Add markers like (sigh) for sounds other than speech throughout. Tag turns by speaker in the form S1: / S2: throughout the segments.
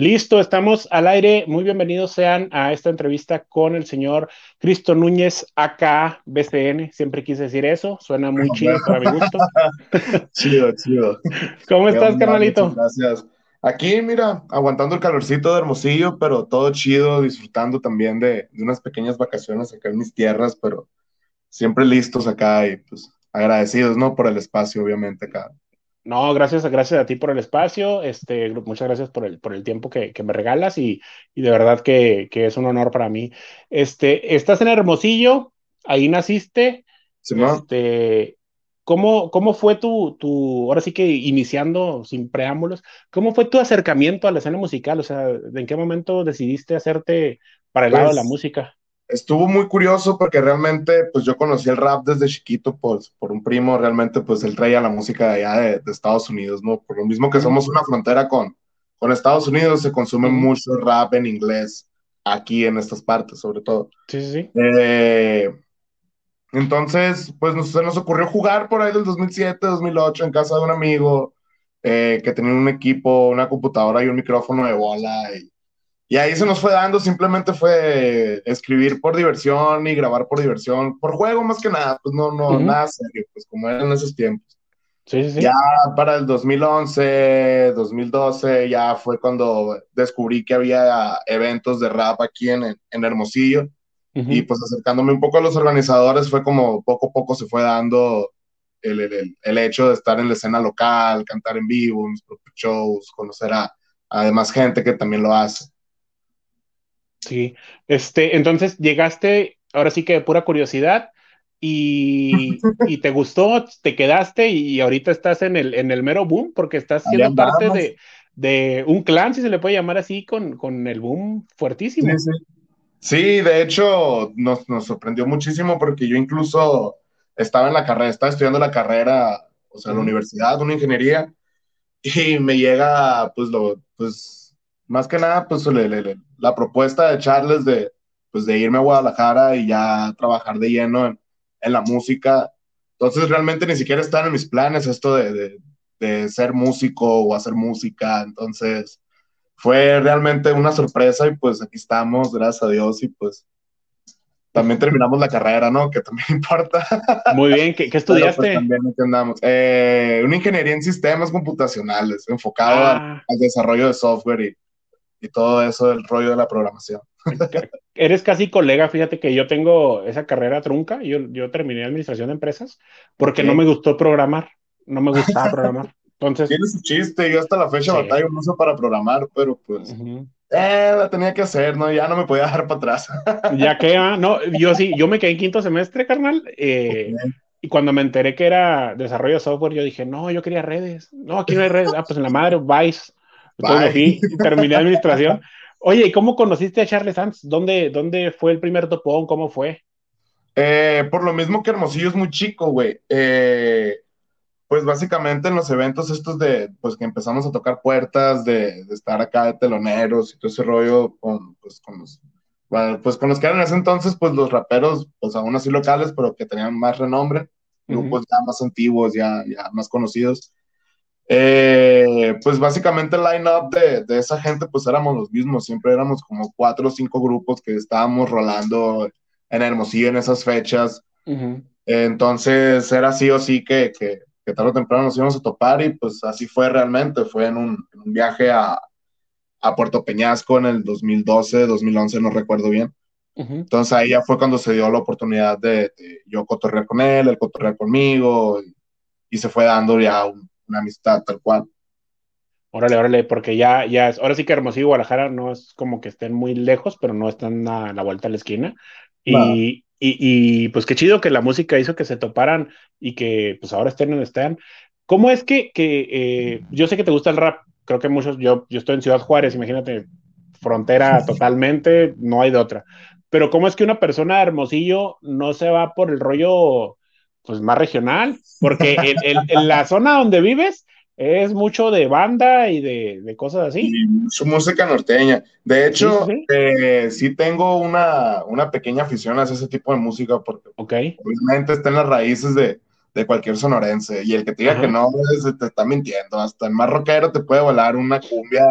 S1: Listo, estamos al aire. Muy bienvenidos sean a esta entrevista con el señor Cristo Núñez, acá BCN. Siempre quise decir eso, suena muy chido para mi gusto. (laughs)
S2: chido, chido.
S1: ¿Cómo estás, carnalito?
S2: Gracias. Aquí, mira, aguantando el calorcito de Hermosillo, pero todo chido, disfrutando también de, de unas pequeñas vacaciones acá en mis tierras, pero siempre listos acá y pues agradecidos, ¿no? Por el espacio, obviamente, acá.
S1: No, gracias, gracias a ti por el espacio, este, muchas gracias por el, por el tiempo que, me regalas y, de verdad que, es un honor para mí. Este, estás en Hermosillo, ahí naciste.
S2: Sí,
S1: este, ¿cómo, ¿Cómo fue tu, tu, ahora sí que iniciando sin preámbulos, cómo fue tu acercamiento a la escena musical? O sea, ¿en qué momento decidiste hacerte para el lado de la pues, música?
S2: Estuvo muy curioso porque realmente pues yo conocí el rap desde chiquito pues, por un primo, realmente pues él traía la música de allá de, Estados Unidos, ¿no? Por lo mismo que somos una frontera con, con Estados Unidos, se consume mucho rap en inglés aquí en estas partes sobre todo.
S1: Sí, sí, sí.
S2: Eh, entonces, pues nos, se nos ocurrió jugar por ahí del 2007, 2008 en casa de un amigo eh, que tenía un equipo, una computadora y un micrófono de bola y y ahí se nos fue dando, simplemente fue escribir por diversión y grabar por diversión, por juego más que nada, pues no, no, nada serio, pues como eran en esos tiempos.
S1: Sí, sí, sí.
S2: Ya para el 2011, 2012, ya fue cuando descubrí que había eventos de rap aquí en, en Hermosillo. Y pues acercándome un poco a los organizadores fue como poco a poco se fue dando el, el, el hecho de estar en la escena local, cantar en vivo, mis propios shows, conocer a, a gente que también lo hace.
S1: Sí, este, entonces llegaste, ahora sí que de pura curiosidad, y, (laughs) te gustó, te quedaste y ahorita estás en el, en el mero boom, porque estás siendo parte de, de, un clan, si se le puede llamar así, con, con el boom fuertísimo.
S2: Sí, de hecho nos, nos, sorprendió muchísimo porque yo incluso estaba en la carrera, estaba estudiando la carrera, o sea, en la universidad, una ingeniería, y me llega, pues, lo, pues, más que nada, pues la propuesta de Charles de, pues, de irme a Guadalajara y ya trabajar de lleno en, en la música. Entonces, realmente ni siquiera están en mis planes esto de, de, ser músico o hacer música. Entonces, fue realmente una sorpresa y pues aquí estamos, gracias a Dios, y pues también terminamos la carrera, ¿no? Que también (laughs) importa.
S1: Muy bien, ¿qué, qué pues, estudiaste?
S2: también entendamos. Eh, una ingeniería en sistemas computacionales, enfocado ah. al, desarrollo de software y y todo eso del rollo de la programación. (laughs)
S1: Eres casi colega, fíjate que yo tengo esa carrera trunca, yo, yo terminé administración de empresas porque no me gustó programar, no me gustaba (laughs) programar. Entonces,
S2: Tiene su chiste, yo hasta la fecha sí. batalla mucho para programar, pero pues eh, la tenía que hacer, ¿no? Ya no me podía dejar para atrás. (laughs)
S1: ya que, ah, no, yo sí, yo me quedé en quinto semestre, carnal, eh, y cuando me enteré que era desarrollo de software, yo dije, no, yo quería redes, no, aquí no hay redes, ah, pues en la madre, Vice, (laughs) terminé administración. Oye, ¿y cómo conociste a Charles Sanz? ¿Dónde, ¿Dónde fue el primer topón? ¿Cómo fue?
S2: Eh, por lo mismo que Hermosillo es muy chico, güey. Eh, pues básicamente en los eventos estos de, pues que empezamos a tocar puertas, de, estar acá de teloneros y todo ese rollo con, pues, con los, pues con los que eran en ese entonces, pues los raperos, pues aún así locales, pero que tenían más renombre, grupos ya más antiguos, ya, ya más conocidos. Eh, pues básicamente el line-up de, de, esa gente pues éramos los mismos, siempre éramos como cuatro o cinco grupos que estábamos rolando en Hermosillo en esas fechas. entonces era sí o sí que, que, que, tarde o temprano nos íbamos a topar y pues así fue realmente, fue en un, un viaje a, a, Puerto Peñasco en el 2012, 2011, no recuerdo bien. Entonces ahí ya fue cuando se dio la oportunidad de, yo cotorrear con él, él cotorrear conmigo y, y se fue dando ya un, una amistad tal cual.
S1: Órale, órale, porque ya, ya es, ahora sí que Hermosillo y Guadalajara no es como que estén muy lejos, pero no están a la vuelta a la esquina. Y, y, pues qué chido que la música hizo que se toparan y que pues ahora estén donde están. ¿Cómo es que, que eh, yo sé que te gusta el rap? Creo que muchos, yo, yo estoy en Ciudad Juárez, imagínate, frontera totalmente, no hay de otra. Pero ¿cómo es que una persona de Hermosillo no se va por el rollo pues más regional, porque (laughs) en, la zona donde vives es mucho de banda y de, cosas así.
S2: su música norteña. De hecho, sí, eh, tengo una, una, pequeña afición a ese tipo de música, porque
S1: okay.
S2: obviamente está en las raíces de, de cualquier sonorense, y el que te diga que no, te está mintiendo. Hasta el más rockero te puede volar una cumbia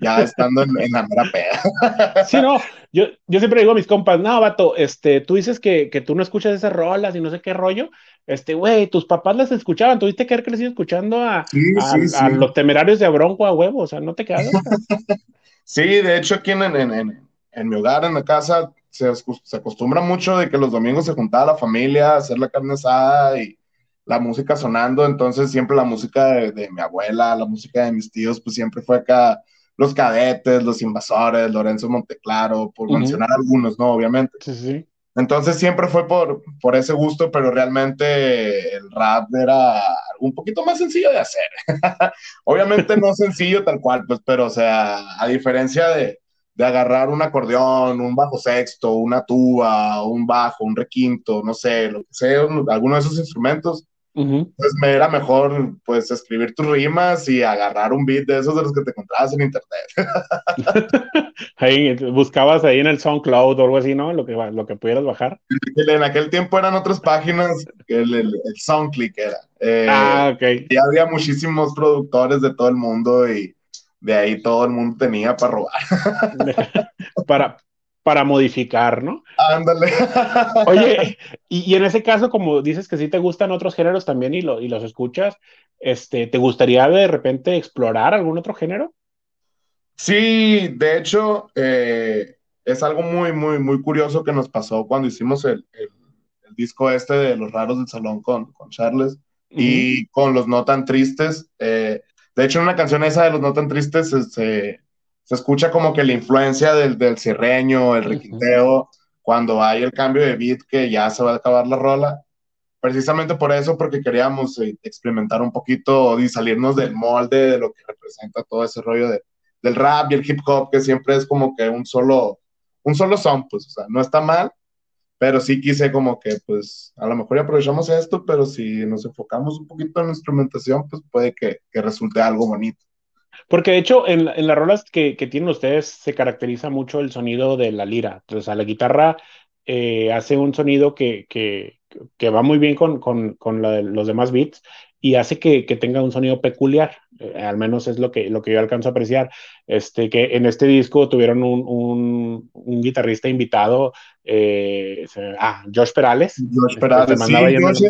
S2: ya estando en, la mera peda. (laughs)
S1: sí, no, yo, yo siempre digo a mis compas, no, vato, este, tú dices que, que tú no escuchas esas rolas y no sé qué rollo, este, güey, tus papás las escuchaban, tuviste que haber crecido escuchando a, a, los temerarios de Abronco a huevo, o sea, no te quedas. (laughs)
S2: sí, de hecho aquí en, en, en, mi hogar, en la casa, se, se, acostumbra mucho de que los domingos se juntaba la familia, hacer la carne asada y la música sonando, entonces siempre la música de, mi abuela, la música de mis tíos, pues siempre fue acá los cadetes, los invasores, Lorenzo Monteclaro, por mencionar algunos, ¿no? Obviamente.
S1: Sí, sí.
S2: Entonces siempre fue por, por ese gusto, pero realmente el rap era un poquito más sencillo de hacer. (laughs) Obviamente no sencillo tal cual, pues, pero o sea, a diferencia de, de agarrar un acordeón, un bajo sexto, una tuba, un bajo, un requinto, no sé, lo que sea, alguno de esos instrumentos, pues me era mejor pues escribir tus rimas y agarrar un beat de esos de los que te encontrabas en internet. (laughs)
S1: ahí, buscabas ahí en el SoundCloud o algo así, ¿no? Lo que, lo que pudieras bajar.
S2: En aquel tiempo eran otras páginas, el, el, el SoundClick era. Eh,
S1: ah, ok.
S2: Y había muchísimos productores de todo el mundo y de ahí todo el mundo tenía para robar. (laughs) (laughs)
S1: para, para modificar, ¿no?
S2: Ándale. (laughs)
S1: Oye, y, en ese caso, como dices que sí te gustan otros géneros también y, lo, y los escuchas, este, ¿te gustaría de repente explorar algún otro género?
S2: Sí, de hecho, eh, es algo muy, muy, muy curioso que nos pasó cuando hicimos el, disco este de Los Raros del Salón con, con Charles y con Los No Tan Tristes. Eh, de hecho, en una canción esa de Los No Tan Tristes se, se escucha como que la influencia del, del cirreño, el requinteo, cuando hay el cambio de beat que ya se va a acabar la rola. Precisamente por eso, porque queríamos eh, experimentar un poquito y salirnos del molde de lo que representa todo ese rollo de, del rap y el hip hop, que siempre es como que un solo, un solo son, pues, o sea, no está mal, pero sí quise como que, pues, a lo mejor ya aprovechamos esto, pero si nos enfocamos un poquito en la instrumentación, pues puede que, que resulte algo bonito.
S1: Porque de hecho, en, en las rolas que, que, tienen ustedes se caracteriza mucho el sonido de la lira. Entonces, la guitarra eh, hace un sonido que, que, que, va muy bien con, con, con los demás beats y hace que, tenga un sonido peculiar. Eh, al menos es lo que, lo que yo alcanzo a apreciar. Este, que en este disco tuvieron un, un, un guitarrista invitado, eh, ah, Josh Perales.
S2: Josh este, Perales, sí,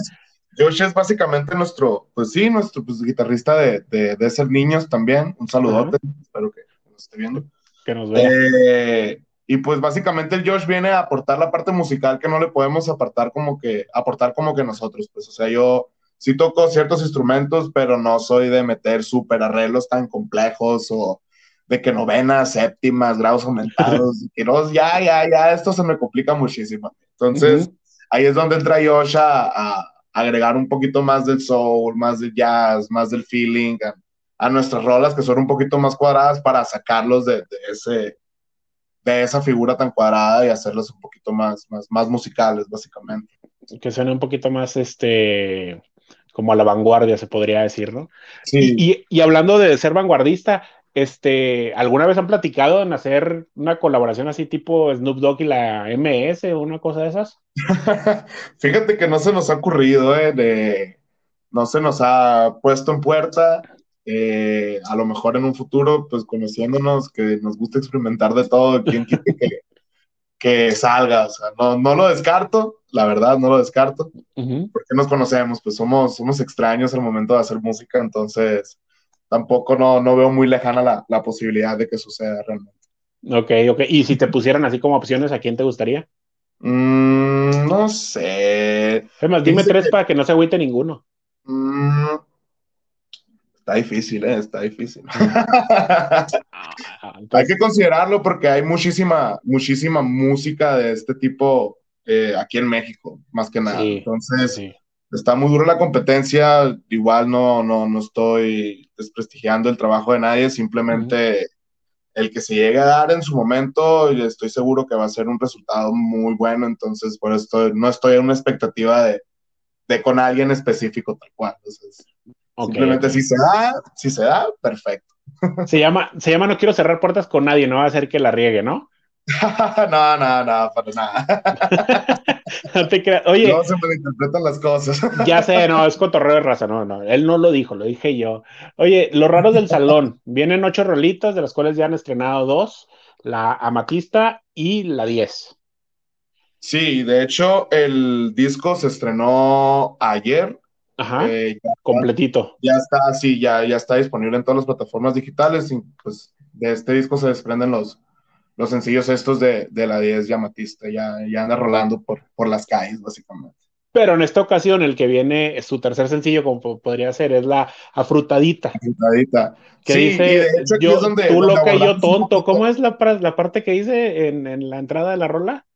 S2: Josh es básicamente nuestro, pues sí, nuestro pues, guitarrista de, de, ser niños también. Un saludote, espero que nos esté viendo.
S1: Que nos vea.
S2: Eh, y pues básicamente el Josh viene a aportar la parte musical que no le podemos apartar como que, aportar como que nosotros. Pues, o sea, yo sí toco ciertos instrumentos, pero no soy de meter súper arreglos tan complejos o de que novenas, séptimas, grados aumentados, (laughs) y ya, ya, ya, esto se me complica muchísimo. Entonces, ahí es donde entra Josh a agregar un poquito más del soul, más del jazz, más del feeling a, nuestras rolas que son un poquito más cuadradas para sacarlos de, ese de esa figura tan cuadrada y hacerlos un poquito más, más, más musicales, básicamente.
S1: Que suene un poquito más este como a la vanguardia, se podría decir, ¿no?
S2: Sí.
S1: Y, y, hablando de ser vanguardista, este, ¿alguna vez han platicado en hacer una colaboración así tipo Snoop Dogg y la MS o una cosa de esas? (laughs)
S2: Fíjate que no se nos ha ocurrido, ¿eh? no se nos ha puesto en puerta. Eh, a lo mejor en un futuro, pues conociéndonos, que nos gusta experimentar de todo, quien quiere (laughs) que, salga, o sea, no, no lo descarto, la verdad, no lo descarto, porque nos conocemos, pues somos, somos extraños al momento de hacer música, entonces tampoco no, no veo muy lejana la, la, posibilidad de que suceda realmente.
S1: Ok, ok. ¿Y si te pusieran así como opciones, a quién te gustaría?
S2: Mm, no sé.
S1: Además, dime tres para que no se agüite ninguno.
S2: Mm, está difícil, ¿eh? Está difícil. Ah, (laughs) hay que considerarlo porque hay muchísima, muchísima música de este tipo eh, aquí en México, más que nada. Entonces, sí está muy dura la competencia, igual no, no, no estoy desprestigiando el trabajo de nadie, simplemente el que se llegue a dar en su momento, estoy seguro que va a ser un resultado muy bueno, entonces por esto no estoy en una expectativa de, de con alguien específico tal cual. Entonces, simplemente si se da, si se da, perfecto.
S1: Se llama, se llama No quiero cerrar puertas con nadie, no va a hacer que la riegue, ¿no? (laughs)
S2: no, no, no, para nada. (laughs)
S1: no te creas. Oye.
S2: No se malinterpretan las cosas. (laughs)
S1: ya sé, no, es cotorreo de raza, no, no. Él no lo dijo, lo dije yo. Oye, los raros del salón. Vienen ocho rolitas, de las cuales ya han estrenado dos: la Amatista y la 10.
S2: Sí, de hecho, el disco se estrenó ayer.
S1: Ajá. Eh, completito.
S2: Ya está, sí, ya, ya está disponible en todas las plataformas digitales. Y pues de este disco se desprenden los, los sencillos estos de, de la 10 llamatista. Ya, ya anda rolando por, por las calles, básicamente.
S1: Pero en esta ocasión, el que viene, su tercer sencillo, como podría ser, es la Afrutadita.
S2: Afrutadita.
S1: Que dice, yo, tú loca y yo tonto. ¿Cómo es la, la parte que dice en, en la entrada de la rola?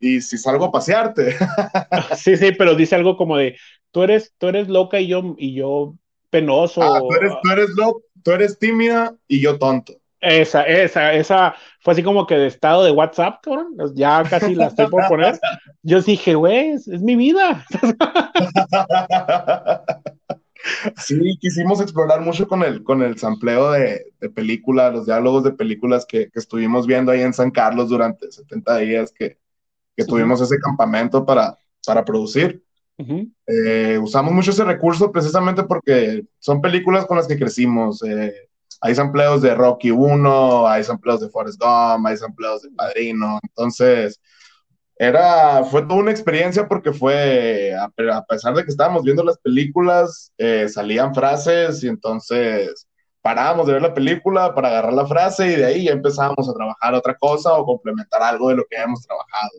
S2: y si salgo a pasearte. (laughs)
S1: sí, sí, pero dice algo como de, tú eres, tú eres loca y yo, y yo penoso.
S2: Ah, tú eres, tú eres, tú eres tímida y yo tonto.
S1: Esa, esa, esa fue así como que de estado de WhatsApp, cabrón. Ya casi la estoy por poner. Yo dije, güey, es, mi vida. (laughs)
S2: Sí, quisimos explorar mucho con el, con el sampleo de, de películas, los diálogos de películas que, que, estuvimos viendo ahí en San Carlos durante 70 días, que, que tuvimos ese campamento para, para producir. Eh, usamos mucho ese recurso precisamente porque son películas con las que crecimos. Eh, hay sampleos de Rocky 1, hay sampleos de Forrest Gump, hay sampleos de Padrino. Entonces, era, fue toda una experiencia porque fue, a, pesar de que estábamos viendo las películas, eh, salían frases y entonces parábamos de ver la película para agarrar la frase y de ahí ya empezábamos a trabajar otra cosa o complementar algo de lo que habíamos trabajado.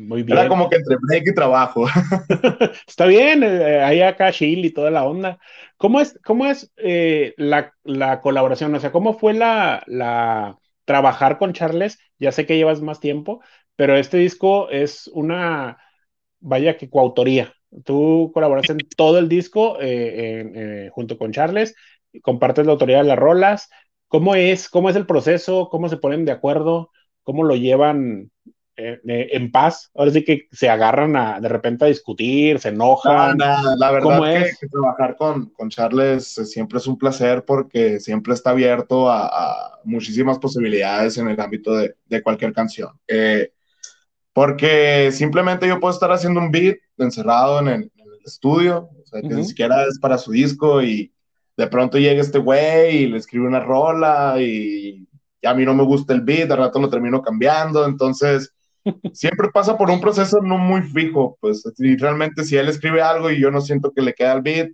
S2: Muy bien. Era como que entre break y trabajo. (laughs)
S1: Está bien, eh, ahí acá chill y toda la onda. ¿Cómo es, cómo es eh, la, la, colaboración? O sea, ¿cómo fue la, la trabajar con Charles? Ya sé que llevas más tiempo, pero este disco es una, vaya que coautoría. Tú colaboraste en todo el disco eh, junto con Charles, compartes la autoría de las rolas. ¿Cómo es, cómo es el proceso? ¿Cómo se ponen de acuerdo? ¿Cómo lo llevan eh, eh, en paz. Ahora sí que se agarran a, de repente a discutir, se enojan.
S2: la verdad que, trabajar con, con Charles eh, siempre es un placer porque siempre está abierto a, muchísimas posibilidades en el ámbito de, de cualquier canción. porque simplemente yo puedo estar haciendo un beat encerrado en el, estudio, o sea, que ni siquiera es para su disco y de pronto llega este güey y le escribe una rola y a mí no me gusta el beat, de rato lo termino cambiando, entonces siempre pasa por un proceso no muy fijo, pues y realmente si él escribe algo y yo no siento que le queda el beat,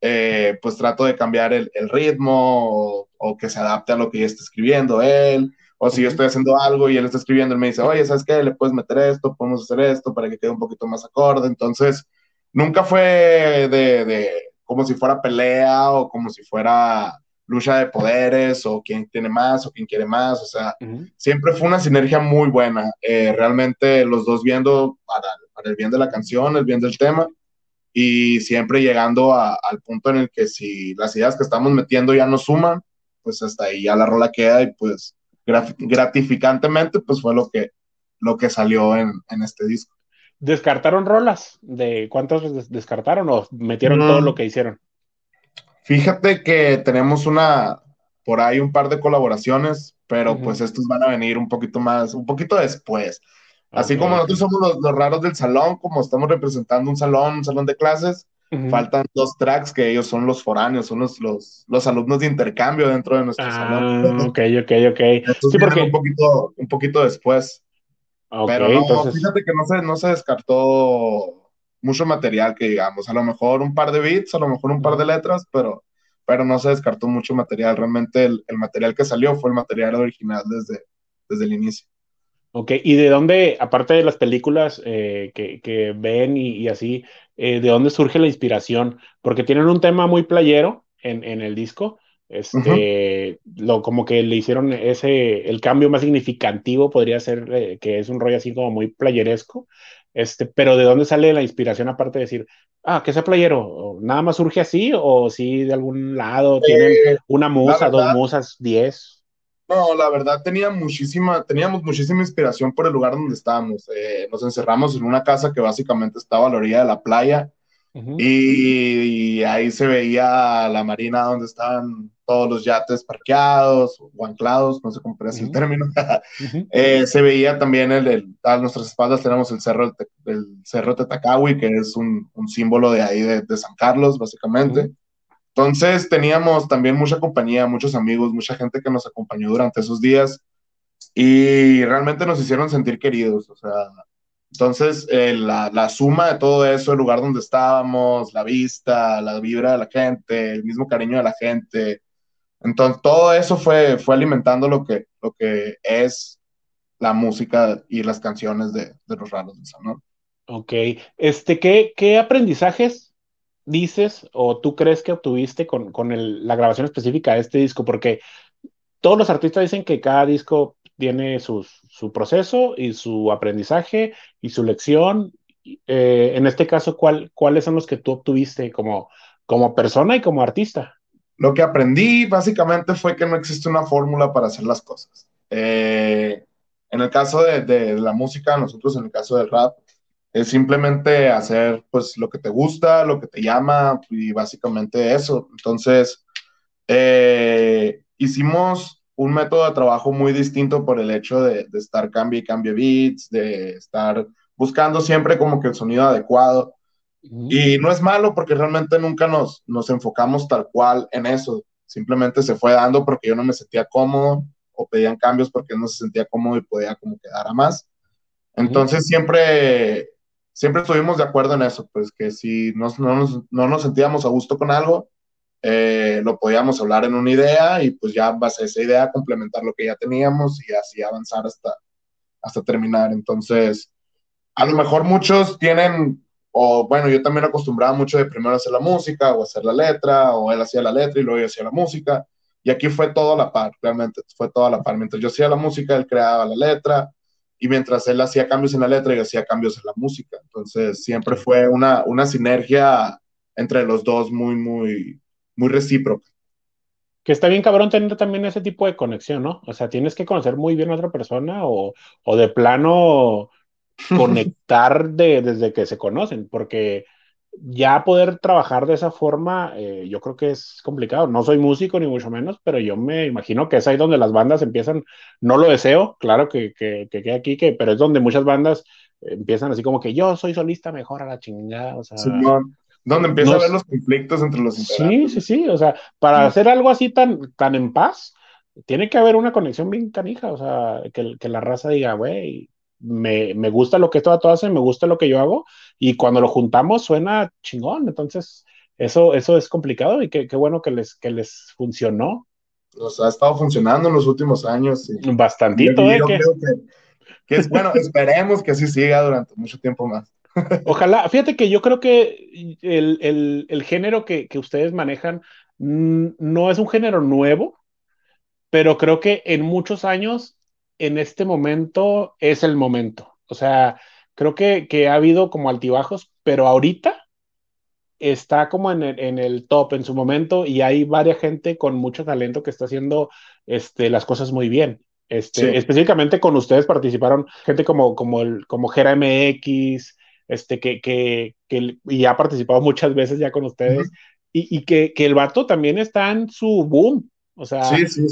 S2: eh, pues trato de cambiar el, el ritmo o, que se adapte a lo que ya está escribiendo él, o si yo estoy haciendo algo y él está escribiendo, él me dice, oye, ¿sabes qué? Le puedes meter esto, podemos hacer esto para que quede un poquito más acorde, entonces nunca fue de, de como si fuera pelea o como si fuera lucha de poderes o quién tiene más o quién quiere más, o sea, siempre fue una sinergia muy buena, eh, realmente los dos viendo para, el bien de la canción, el bien del tema y siempre llegando al punto en el que si las ideas que estamos metiendo ya no suman, pues hasta ahí ya la rola queda y pues gratificantemente pues fue lo que, lo que salió en, en este disco.
S1: ¿Descartaron rolas? ¿De cuántas descartaron o metieron todo lo que hicieron?
S2: Fíjate que tenemos una, por ahí un par de colaboraciones, pero pues estos van a venir un poquito más, un poquito después. Así como nosotros somos los, raros del salón, como estamos representando un salón, un salón de clases, faltan dos tracks que ellos son los foráneos, son los, los, alumnos de intercambio dentro de nuestro salón.
S1: Ah, ok, ok, ok.
S2: sí, porque... un, poquito, un poquito después. pero no, fíjate que no se, no se descartó mucho material que digamos, a lo mejor un par de beats, a lo mejor un par de letras, pero, pero no se descartó mucho material. Realmente el, material que salió fue el material original desde, desde el inicio.
S1: Ok, ¿y de dónde, aparte de las películas eh, que, ven y, así, eh, de dónde surge la inspiración? Porque tienen un tema muy playero en, el disco, este, lo, como que le hicieron ese, el cambio más significativo podría ser eh, que es un rollo así como muy playeresco, este, pero ¿de dónde sale la inspiración aparte de decir, ah, que sea playero? ¿Nada más surge así o si de algún lado tienen eh, una musa, dos musas, diez?
S2: No, la verdad tenía muchísima, teníamos muchísima inspiración por el lugar donde estábamos. Eh, nos encerramos en una casa que básicamente estaba a la orilla de la playa y, ahí se veía la marina donde estaban todos los yates parqueados o anclados, no sé cómo es el término. (laughs) Eh, se veía también el, a nuestras espaldas tenemos el cerro, el cerro Tetacawi, que es un, un símbolo de ahí de, de San Carlos, básicamente. Entonces teníamos también mucha compañía, muchos amigos, mucha gente que nos acompañó durante esos días y realmente nos hicieron sentir queridos, o sea, entonces, eh, la, la, suma de todo eso, el lugar donde estábamos, la vista, la vibra de la gente, el mismo cariño de la gente, entonces todo eso fue, fue alimentando lo que, lo que es la música y las canciones de, de los raros de San
S1: Ok, este, ¿qué, ¿qué aprendizajes dices o tú crees que obtuviste con, con el, la grabación específica de este disco? Porque todos los artistas dicen que cada disco tiene su proceso y su aprendizaje y su lección. Eh, en este caso, ¿cuál, ¿cuáles son los que tú obtuviste como, como persona y como artista?
S2: Lo que aprendí básicamente fue que no existe una fórmula para hacer las cosas. Eh, en el caso de, de, la música, nosotros en el caso del rap, es simplemente hacer pues lo que te gusta, lo que te llama y básicamente eso. Entonces, eh, hicimos un método de trabajo muy distinto por el hecho de, estar cambio y cambio beats, de estar buscando siempre como que el sonido adecuado. Y no es malo porque realmente nunca nos, nos enfocamos tal cual en eso. Simplemente se fue dando porque yo no me sentía cómodo o pedían cambios porque no se sentía cómodo y podía como quedar a más. Entonces siempre, siempre estuvimos de acuerdo en eso, pues que si no, nos, no nos sentíamos a gusto con algo, eh, lo podíamos hablar en una idea y pues ya base esa idea complementar lo que ya teníamos y así avanzar hasta, hasta terminar. Entonces, a lo mejor muchos tienen, o bueno, yo también acostumbraba mucho de primero hacer la música o hacer la letra, o él hacía la letra y luego yo hacía la música. Y aquí fue todo a la par, realmente fue toda la par. Mientras yo hacía la música, él creaba la letra, y mientras él hacía cambios en la letra, yo hacía cambios en la música. Entonces siempre fue una, una sinergia entre los dos muy, muy, muy recíproca.
S1: Que está bien cabrón tener también ese tipo de conexión, ¿no? O sea, tienes que conocer muy bien a otra persona o, o de plano conectar de, desde que se conocen, porque ya poder trabajar de esa forma, eh, yo creo que es complicado. No soy músico ni mucho menos, pero yo me imagino que es ahí donde las bandas empiezan, no lo deseo, claro que, que, que quede aquí, que, pero es donde muchas bandas empiezan así como que yo soy solista mejor a la chingada, o sea,
S2: donde empieza a ver los conflictos entre los
S1: Sí, sí, sí. O sea, para hacer algo así tan, tan en paz, tiene que haber una conexión bien canija. O sea, que, que la raza diga, güey, me, me, gusta lo que todo hace, me gusta lo que yo hago. Y cuando lo juntamos suena chingón. Entonces, eso, eso es complicado y qué, qué bueno que les, que les funcionó.
S2: Nos ha estado funcionando en los últimos años.
S1: Bastantito, ¿eh?
S2: que, que es bueno, esperemos que así siga durante mucho tiempo más.
S1: Ojalá, fíjate que yo creo que el, género que, ustedes manejan no es un género nuevo, pero creo que en muchos años, en este momento, es el momento. O sea, creo que, ha habido como altibajos, pero ahorita está como en el, top en su momento y hay varias gente con mucho talento que está haciendo este, las cosas muy bien. Este, Específicamente con ustedes participaron gente como, como, el, como Gera MX, este, que, que, que, y ha participado muchas veces ya con ustedes, y, y que, que, el vato también está en su boom, o sea,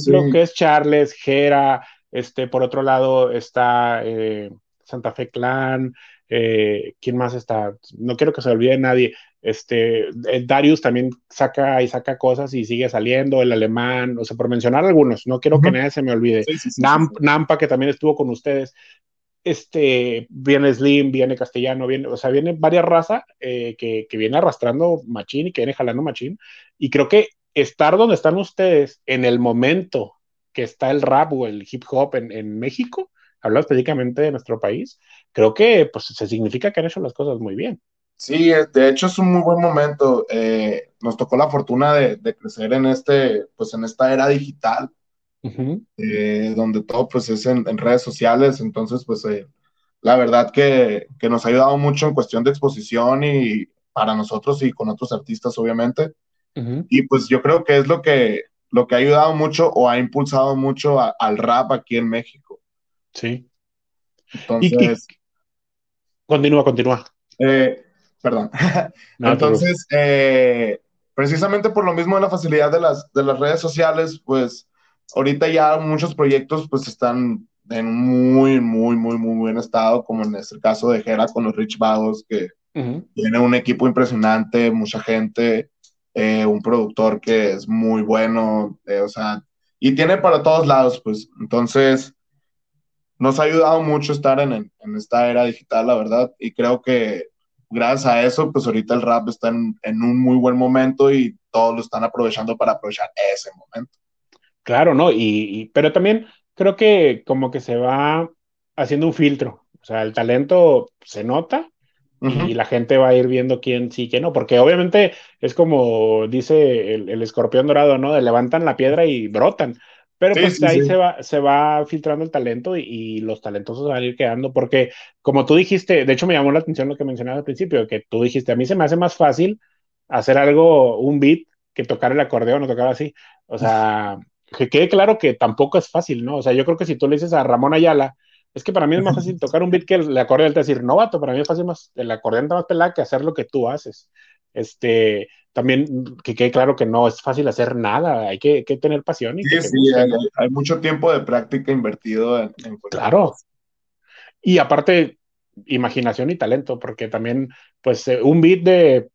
S1: lo que es Charles, Jera, este, por otro lado está eh, Santa Fe Clan, eh, ¿quién más está? No quiero que se olvide nadie, este, Darius también saca y saca cosas y sigue saliendo, el alemán, o sea, por mencionar algunos, no quiero que nadie se me olvide. Nampa, que también estuvo con ustedes este, viene Slim, viene Castellano, viene, o sea, viene varias razas eh, que, que, viene arrastrando Machín y que viene jalando Machín. Y creo que estar donde están ustedes en el momento que está el rap o el hip hop en, en México, hablando específicamente de nuestro país, creo que pues se significa que han hecho las cosas muy bien.
S2: Sí, de hecho es un muy buen momento. Eh, nos tocó la fortuna de, de, crecer en este, pues en esta era digital, eh, donde todo pues es en, redes sociales, entonces pues eh, la verdad que, que, nos ha ayudado mucho en cuestión de exposición y para nosotros y con otros artistas obviamente. Y pues yo creo que es lo que, lo que ha ayudado mucho o ha impulsado mucho al rap aquí en México.
S1: Sí.
S2: Entonces...
S1: Continúa, continúa.
S2: Eh, perdón. (laughs) Entonces, precisamente por lo mismo de la facilidad de las, de las redes sociales, pues ahorita ya muchos proyectos pues están en muy, muy, muy, muy buen estado, como en este caso de Jera con los Rich Vagos, que tiene un equipo impresionante, mucha gente, eh, un productor que es muy bueno, eh, o sea, y tiene para todos lados, pues, entonces, nos ha ayudado mucho estar en, en esta era digital, la verdad, y creo que gracias a eso, pues ahorita el rap está en, en un muy buen momento y todos lo están aprovechando para aprovechar ese momento.
S1: Claro, ¿no? Y, pero también creo que como que se va haciendo un filtro. O sea, el talento se nota y la gente va a ir viendo quién sí, quién no, porque obviamente es como dice el, escorpión dorado, ¿no? De levantan la piedra y brotan. Pero pues ahí Se, va, se va filtrando el talento y, los talentosos van a ir quedando, porque como tú dijiste, de hecho me llamó la atención lo que mencionaba al principio, que tú dijiste, a mí se me hace más fácil hacer algo, un beat, que tocar el acordeón o tocar así. O sea, que quede claro que tampoco es fácil, ¿no? O sea, yo creo que si tú le dices a Ramón Ayala, es que para mí es más fácil tocar un beat que el, acordeón, te decir, novato, para mí es fácil más, el acordeón más pelada que hacer lo que tú haces. Este, también que quede claro que no es fácil hacer nada, hay que, que tener pasión. Y
S2: sí, sí, hay, mucho tiempo de práctica invertido en,
S1: Claro. Y aparte, imaginación y talento, porque también, pues, eh, un beat de...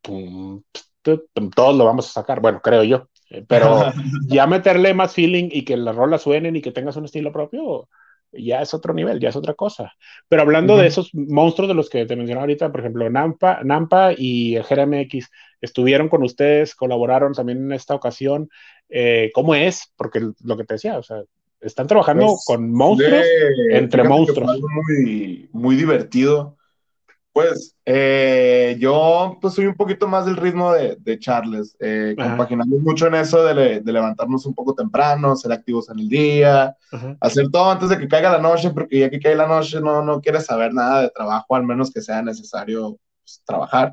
S1: todos lo vamos a sacar, bueno, creo yo. Eh, pero (laughs) ya meterle más feeling y que las rolas suenen y que tengas un estilo propio, ya es otro nivel, ya es otra cosa. Pero hablando de esos monstruos de los que te mencionaba ahorita, por ejemplo, Nampa, Nampa y el GRMX estuvieron con ustedes, colaboraron también en esta ocasión. Eh, ¿Cómo es? Porque lo que te decía, o sea, están trabajando pues, con monstruos entre monstruos.
S2: Muy, muy divertido. Pues eh, yo pues soy un poquito más del ritmo de, de Charles. Eh, compaginamos mucho en eso de, de, levantarnos un poco temprano, ser activos en el día, hacer todo antes de que caiga la noche, porque ya que cae la noche no, no quieres saber nada de trabajo, al menos que sea necesario pues, trabajar.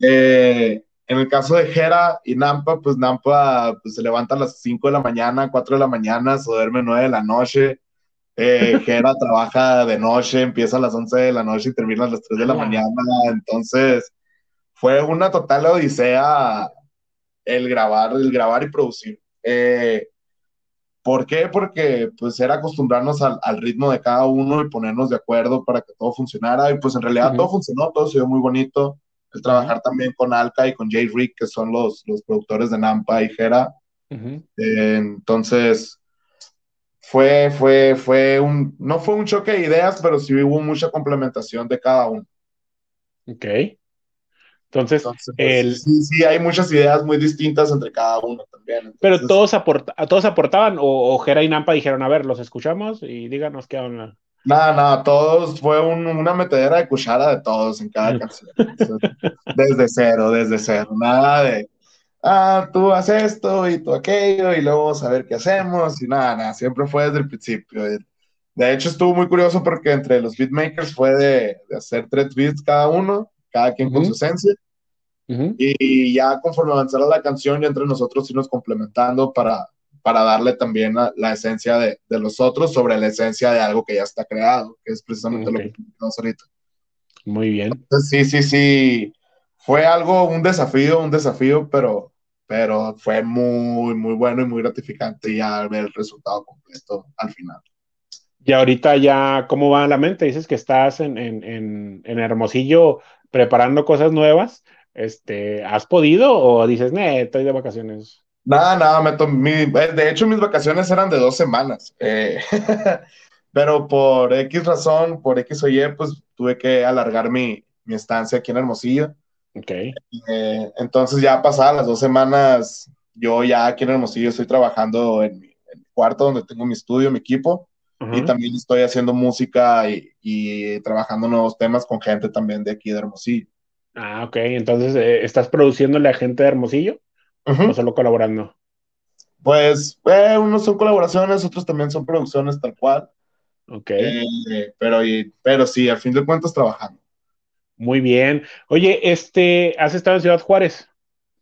S2: Eh, en el caso de Jera y Nampa, pues Nampa pues, se levanta a las 5 de la mañana, 4 de la mañana, se duerme 9 de la noche eh, Jera trabaja de noche, empieza a las 11 de la noche y termina a las 3 de la mañana. Entonces, fue una total odisea el grabar, el grabar y producir. Eh, ¿Por qué? Porque pues era acostumbrarnos al, ritmo de cada uno y ponernos de acuerdo para que todo funcionara. Y pues en realidad todo funcionó, todo se dio muy bonito. El trabajar también con Alka y con Jay Rick, que son los, los productores de Nampa y Jera. Eh, entonces, fue, fue, fue un, no fue un choque de ideas, pero sí hubo mucha complementación de cada uno.
S1: Ok. Entonces,
S2: pues, el... sí, sí, hay muchas ideas muy distintas entre cada uno también.
S1: pero todos, todos aportaban o, Jera y Nampa dijeron, a ver, los escuchamos y díganos qué onda.
S2: Nada, nada, todos fue una metedera de cuchara de todos en cada (laughs) canción. desde cero, desde cero. Nada de, ah, tú haces esto y tú aquello, y luego vamos a ver qué hacemos, y nada, nada, siempre fue desde el principio. De hecho, estuvo muy curioso porque entre los beatmakers fue de, hacer tres beats cada uno, cada quien con su esencia, y, ya conforme avanzara la canción, ya entre nosotros irnos complementando para, para darle también la, esencia de, de, los otros sobre la esencia de algo que ya está creado, que es precisamente lo que tenemos ahorita.
S1: Muy bien.
S2: sí, sí, sí. Fue algo, un desafío, un desafío, pero, pero fue muy, muy bueno y muy gratificante ya ver el resultado completo al final.
S1: Y ahorita ya, ¿cómo va la mente? Dices que estás en, en, en, Hermosillo preparando cosas nuevas. Este, ¿Has podido o dices, no, estoy de vacaciones?
S2: Nada, nada, me de hecho mis vacaciones eran de dos semanas, eh, (laughs) pero por X razón, por X o Y, pues tuve que alargar mi, mi estancia aquí en Hermosillo.
S1: Ok.
S2: Eh, entonces ya pasadas las dos semanas, yo ya aquí en Hermosillo estoy trabajando en mi, cuarto donde tengo mi estudio, mi equipo, y también estoy haciendo música y, trabajando nuevos temas con gente también de aquí de Hermosillo.
S1: Ah, ok. Entonces, eh, ¿estás produciéndole a gente de Hermosillo o solo colaborando?
S2: Pues, eh, unos son colaboraciones, otros también son producciones tal cual.
S1: Ok.
S2: pero, pero sí, al fin de cuentas trabajando.
S1: Muy bien. Oye, este, ¿has estado en Ciudad Juárez?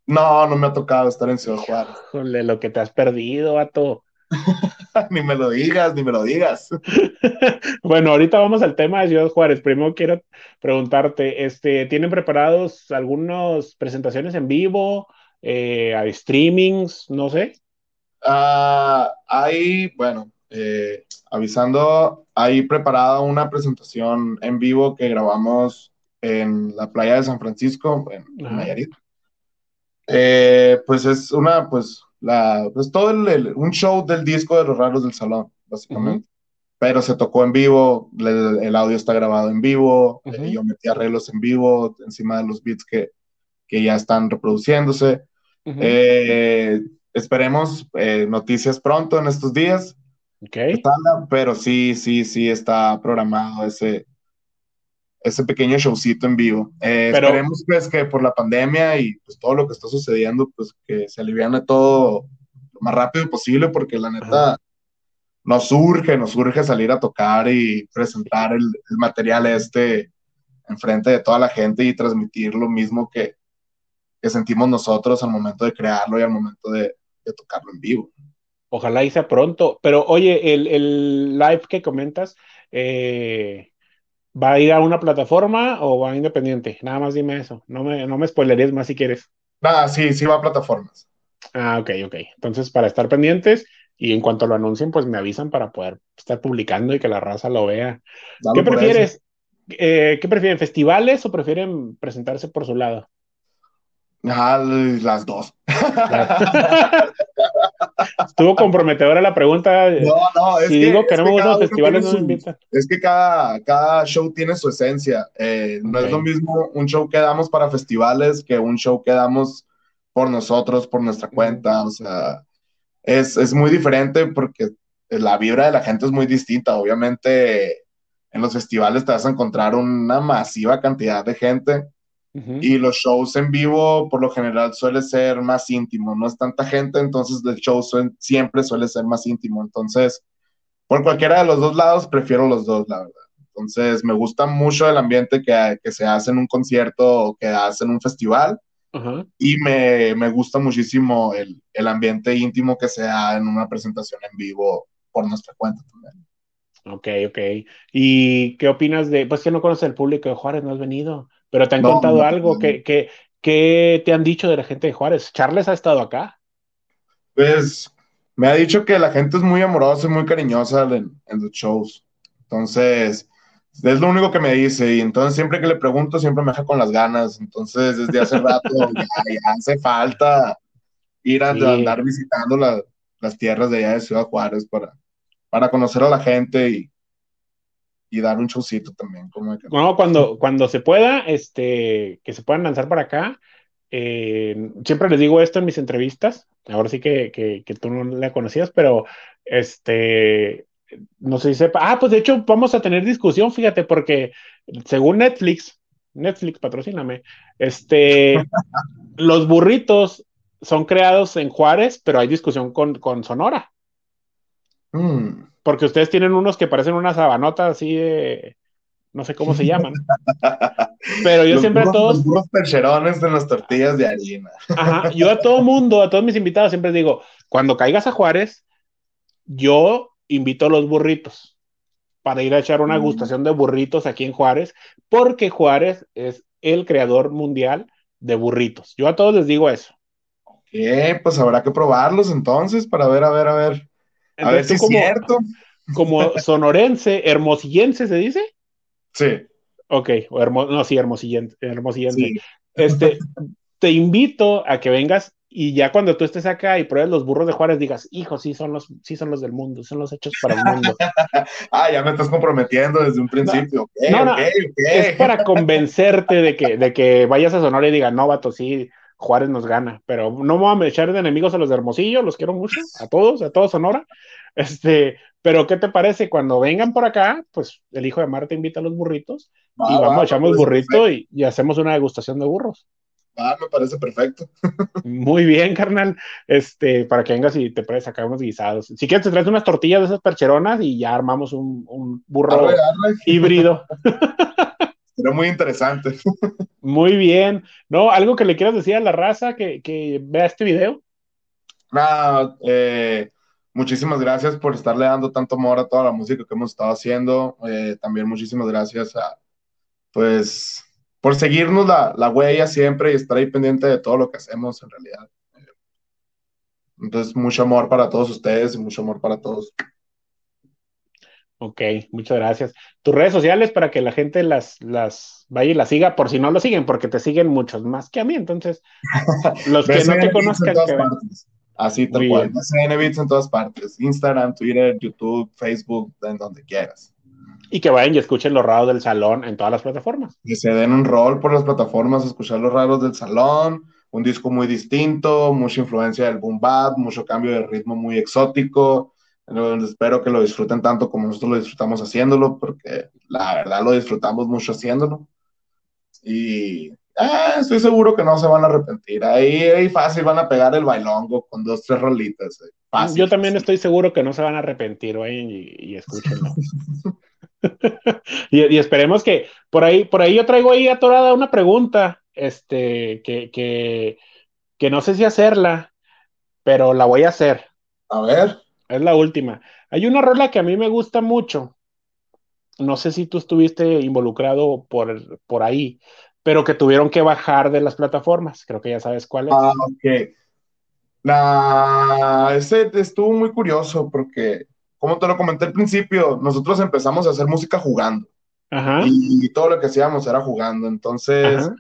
S2: No, no me ha tocado estar en Ciudad Juárez.
S1: Jole, lo que te has perdido, vato. (laughs)
S2: ni me lo digas, ni me lo digas. (laughs)
S1: bueno, ahorita vamos al tema de Ciudad Juárez. Primero quiero preguntarte, este, ¿tienen preparados algunas presentaciones en vivo? eh, a streamings, no sé.
S2: Ah, hay, bueno, eh, avisando, hay preparada una presentación en vivo que grabamos en la playa de San Francisco, en Nayarit. Eh, pues es una, pues, la, pues todo el, un show del disco de los raros del salón, básicamente. Pero se tocó en vivo, el, audio está grabado en vivo, eh, yo metí arreglos en vivo encima de los beats que, que ya están reproduciéndose. Eh, esperemos noticias pronto en estos días.
S1: Okay.
S2: Pero sí, sí, sí está programado ese, ese pequeño showcito en vivo. Eh, esperemos pues que por la pandemia y pues todo lo que está sucediendo, pues que se aliviane todo lo más rápido posible, porque la neta nos surge, nos surge salir a tocar y presentar el, material este enfrente de toda la gente y transmitir lo mismo que, que sentimos nosotros al momento de crearlo y al momento de, de tocarlo en vivo.
S1: Ojalá y sea pronto, pero oye, el, el live que comentas, eh, ¿Va a ir a una plataforma o va a independiente? Nada más dime eso. No me, no me más si quieres.
S2: Nada, sí, sí va a plataformas.
S1: Ah, ok, ok. Entonces, para estar pendientes y en cuanto lo anuncien, pues me avisan para poder estar publicando y que la raza lo vea. ¿Qué prefieres? Eh, ¿Qué prefieren? ¿Festivales o prefieren presentarse por su lado?
S2: Ah, las dos. (laughs)
S1: Estuvo comprometedora la pregunta. No, no, es si que, digo que no me gustan los festivales, no me invitan.
S2: Es que cada, cada show tiene su esencia. Eh, no es lo mismo un show que damos para festivales que un show que damos por nosotros, por nuestra cuenta. O sea, es, es muy diferente porque la vibra de la gente es muy distinta. Obviamente, en los festivales te vas a encontrar una masiva cantidad de gente y los shows en vivo, por lo general, suele ser más íntimo. No es tanta gente, entonces el show siempre suele ser más íntimo. Entonces, por cualquiera de los dos lados, prefiero los dos, la verdad. Entonces, me gusta mucho el ambiente que, que se hace en un concierto o que hace en un festival. Y me, me, gusta muchísimo el, el, ambiente íntimo que se da en una presentación en vivo por nuestra cuenta también.
S1: Ok, ok. ¿Y qué opinas de, pues que no conoces el público de Juárez, no has venido? Pero te han contado algo que, que, te han dicho de la gente de Juárez. ¿Charles ha estado acá?
S2: Pues me ha dicho que la gente es muy amorosa y muy cariñosa en, los shows. Entonces, es lo único que me dice. Y entonces siempre que le pregunto, siempre me deja con las ganas. Entonces, desde hace (laughs) rato ya, hace falta ir a andar visitando las tierras de allá de Ciudad Juárez para, para conocer a la gente y, y dar un showcito también. Como
S1: No, cuando, cuando se pueda, este, que se puedan lanzar para acá. Eh, siempre les digo esto en mis entrevistas. Ahora sí que, que, que, tú no la conocías, pero este, no sé si sepa. Ah, pues de hecho vamos a tener discusión, fíjate, porque según Netflix, Netflix, patrocíname, este, (laughs) los burritos son creados en Juárez, pero hay discusión con, con Sonora. Mm. Porque ustedes tienen unos que parecen una sabanota así de. No sé cómo se llaman. (laughs) Pero yo siempre a todos.
S2: Los percherones de las tortillas de harina.
S1: Ajá. Yo a todo mundo, a todos mis invitados, siempre digo: cuando caigas a Juárez, yo invito a los burritos para ir a echar una mm. gustación de burritos aquí en Juárez, porque Juárez es el creador mundial de burritos. Yo a todos les digo eso.
S2: Ok, pues habrá que probarlos entonces para ver, a ver, a ver a ver si es cierto.
S1: Como sonorense, hermosillense, ¿se dice?
S2: Sí.
S1: Ok, o no, sí, hermosillense. hermosillense. Este, te invito a que vengas y ya cuando tú estés acá y pruebes los burros de Juárez, digas, hijo, sí son los, sí son los del mundo, son los hechos para el mundo. (laughs)
S2: ah, ya me estás comprometiendo desde un principio. No, no,
S1: es para convencerte de que, de que vayas a Sonora y digas, no, vato, sí, Juárez nos gana, pero no me voy a echar de enemigos a los de Hermosillo, los quiero mucho, a todos, a todos Sonora. Este, pero ¿qué te parece? Cuando vengan por acá, pues el hijo de Marta invita a los burritos y vamos, echamos burrito y, hacemos una degustación de burros.
S2: Ah, me parece perfecto. (laughs)
S1: Muy bien, carnal. Este, para que vengas y te puedes sacar unos guisados. Si quieres, te traes unas tortillas de esas percheronas y ya armamos un, burro híbrido. (laughs)
S2: Será muy interesante.
S1: Muy bien. ¿No? ¿Algo que le quieras decir a la raza que, vea este video?
S2: Nada, eh, muchísimas gracias por estarle dando tanto amor a toda la música que hemos estado haciendo. Eh, también muchísimas gracias a, pues, por seguirnos la, la huella siempre y estar ahí pendiente de todo lo que hacemos en realidad. Entonces, mucho amor para todos ustedes y mucho amor para todos.
S1: Ok, muchas gracias. Tus redes sociales para que la gente las, las vaya y las siga, por si no lo siguen, porque te siguen muchos más que a mí. Entonces, (laughs) los que no te conozcan. Que
S2: Así tal cual. Beats en todas partes. Instagram, Twitter, YouTube, Facebook, en donde quieras.
S1: Y que vayan y escuchen los raros del salón en todas las plataformas.
S2: Que se den un rol por las plataformas, escuchar los raros del salón, un disco muy distinto, mucha influencia del boom bap, mucho cambio de ritmo muy exótico espero que lo disfruten tanto como nosotros lo disfrutamos haciéndolo, porque la verdad lo disfrutamos mucho haciéndolo. Y eh, estoy seguro que no se van a arrepentir. Ahí, ahí fácil van a pegar el bailongo con dos, tres rolitas. Eh.
S1: Yo también estoy seguro que no se van a arrepentir, y, y escúchenlo. (laughs) (laughs) y, y, esperemos que por ahí, por ahí yo traigo ahí atorada una pregunta, este, que, que, que no sé si hacerla, pero la voy a hacer.
S2: A ver.
S1: Es la última. Hay una rola que a mí me gusta mucho. No sé si tú estuviste involucrado por, por ahí, pero que tuvieron que bajar de las plataformas. Creo que ya sabes cuál es.
S2: Ah, ok. La... Ese estuvo muy curioso porque, como te lo comenté al principio, nosotros empezamos a hacer música jugando. Ajá. Y, todo lo que hacíamos era jugando. Entonces,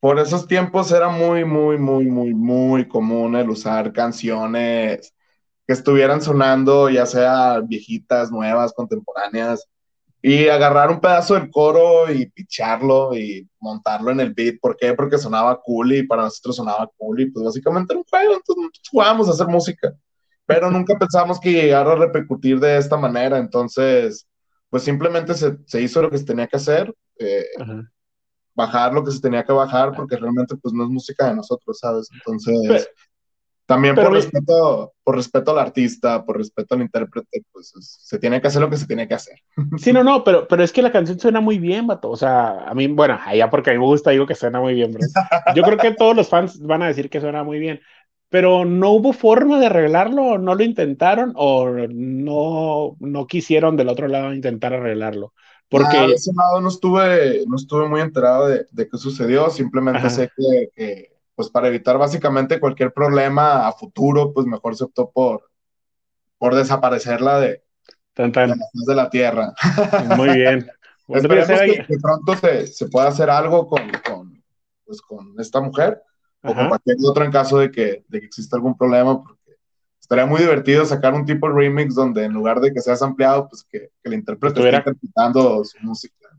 S2: por esos tiempos era muy, muy, muy, muy, muy común el usar canciones que estuvieran sonando, ya sea viejitas, nuevas, contemporáneas, y agarrar un pedazo del coro y picharlo y montarlo en el beat. ¿Por qué? Porque sonaba cool y para nosotros sonaba cool y pues básicamente era un juego, entonces jugábamos a hacer música, pero nunca pensamos que llegara a repercutir de esta manera, entonces pues simplemente se, se hizo lo que se tenía que hacer, eh, bajar lo que se tenía que bajar porque realmente pues no es música de nosotros, ¿sabes? Entonces... También por respeto, por respeto al artista, por respeto al intérprete, pues se tiene que hacer lo que se tiene que hacer.
S1: Sí, no, no, pero, pero es que la canción suena muy bien, vato. O sea, a mí, bueno, allá porque a mí me gusta, digo que suena muy bien, bro. Yo creo que todos los fans van a decir que suena muy bien, pero no hubo forma de arreglarlo, no lo intentaron o no, no quisieron del otro lado intentar arreglarlo. Porque...
S2: Ah, de ese lado no estuve, no estuve muy enterado de, de qué sucedió, simplemente sé que pues para evitar básicamente cualquier problema a futuro, pues mejor se optó por, por desaparecerla de, de la tierra. (laughs)
S1: Muy bien. (laughs)
S2: Esperemos que, pronto se, se, pueda hacer algo con, con, pues, con esta mujer o con cualquier otro en caso de que, de que exista algún problema, porque estaría muy divertido sacar un tipo de remix donde en lugar de que seas ampliado, pues que, que el intérprete esté interpretando su música.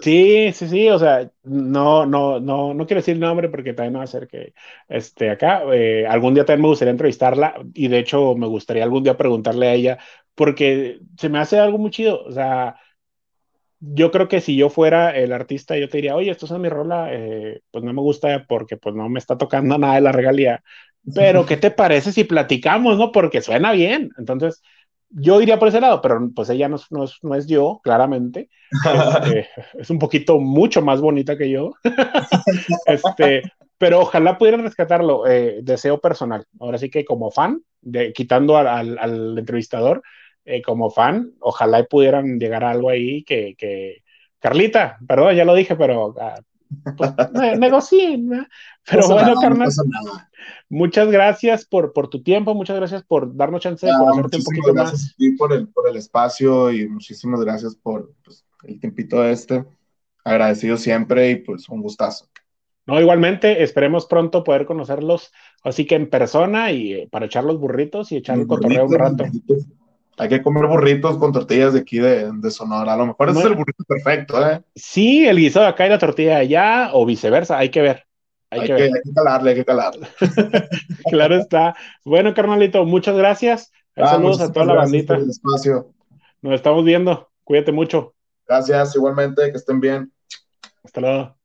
S1: Sí, sí, sí, o sea, no, no, no, no quiero decir el nombre porque también va a ser que este, acá, eh, algún día también me gustaría entrevistarla y de hecho me gustaría algún día preguntarle a ella porque se me hace algo muy chido, o sea, yo creo que si yo fuera el artista, yo te diría, oye, esto es mi rola, eh, pues no me gusta porque pues no me está tocando (laughs) nada de la regalía, pero ¿qué te parece si platicamos, no? Porque suena bien, entonces yo iría por ese lado, pero pues ella no, no, es, no es, yo, claramente. Este, (laughs) es un poquito mucho más bonita que yo. (laughs) este, pero ojalá pudieran rescatarlo. Eh, deseo personal. Ahora sí que como fan, de, quitando al, al, entrevistador, eh, como fan, ojalá pudieran llegar a algo ahí que, que... Carlita, perdón, ya lo dije, pero uh, pues, negocien. Pero bueno, carnal. Muchas gracias por, por tu tiempo, muchas gracias por darnos chance de conocerte un poquito
S2: gracias más. Por el, por el espacio y muchísimas gracias por pues, el tiempito este. Agradecido siempre y pues un gustazo.
S1: No, igualmente, esperemos pronto poder conocerlos así que en persona y eh, para echar los burritos y echar el cotorreo un rato.
S2: Hay que comer burritos con tortillas de aquí de, de Sonora. A lo mejor ese es el burrito perfecto, ¿eh?
S1: Sí, el guisado de acá y la tortilla allá, o viceversa, hay que ver.
S2: Hay, que, hay que, calarle, hay que calarle. (laughs)
S1: claro está. Bueno, carnalito, muchas gracias. Ah, Saludos a toda la bandita. Nos estamos viendo. Cuídate mucho.
S2: Gracias, igualmente, que estén bien.
S1: Hasta luego.